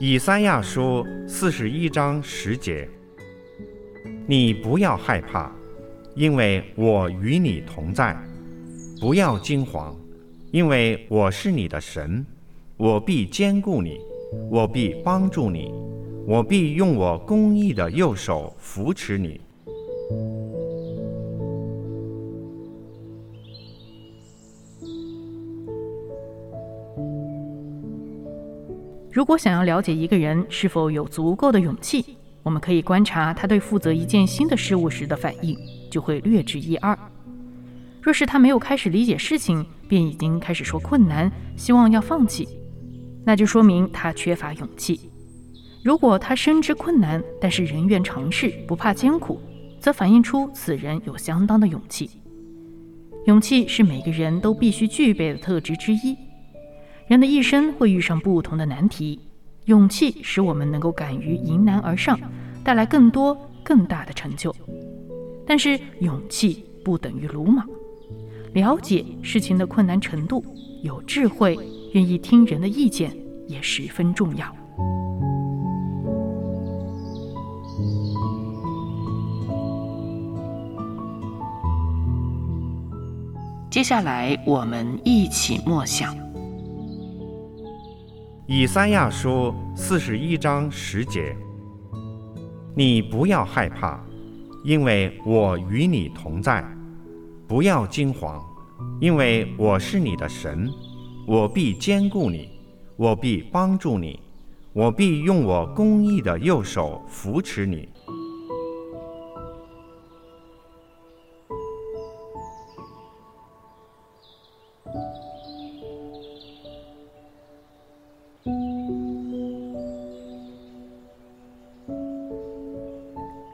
以赛亚书四十一章十节：你不要害怕，因为我与你同在；不要惊慌，因为我是你的神，我必坚固你，我必帮助你，我必用我公义的右手扶持你。如果想要了解一个人是否有足够的勇气，我们可以观察他对负责一件新的事物时的反应，就会略知一二。若是他没有开始理解事情，便已经开始说困难，希望要放弃，那就说明他缺乏勇气。如果他深知困难，但是仍愿尝试，不怕艰苦，则反映出此人有相当的勇气。勇气是每个人都必须具备的特质之一。人的一生会遇上不同的难题，勇气使我们能够敢于迎难而上，带来更多更大的成就。但是，勇气不等于鲁莽。了解事情的困难程度，有智慧，愿意听人的意见，也十分重要。接下来，我们一起默想。以三亚书四十一章十节：你不要害怕，因为我与你同在；不要惊慌，因为我是你的神，我必坚固你，我必帮助你，我必用我公义的右手扶持你。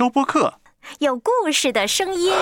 收播客，有故事的声音。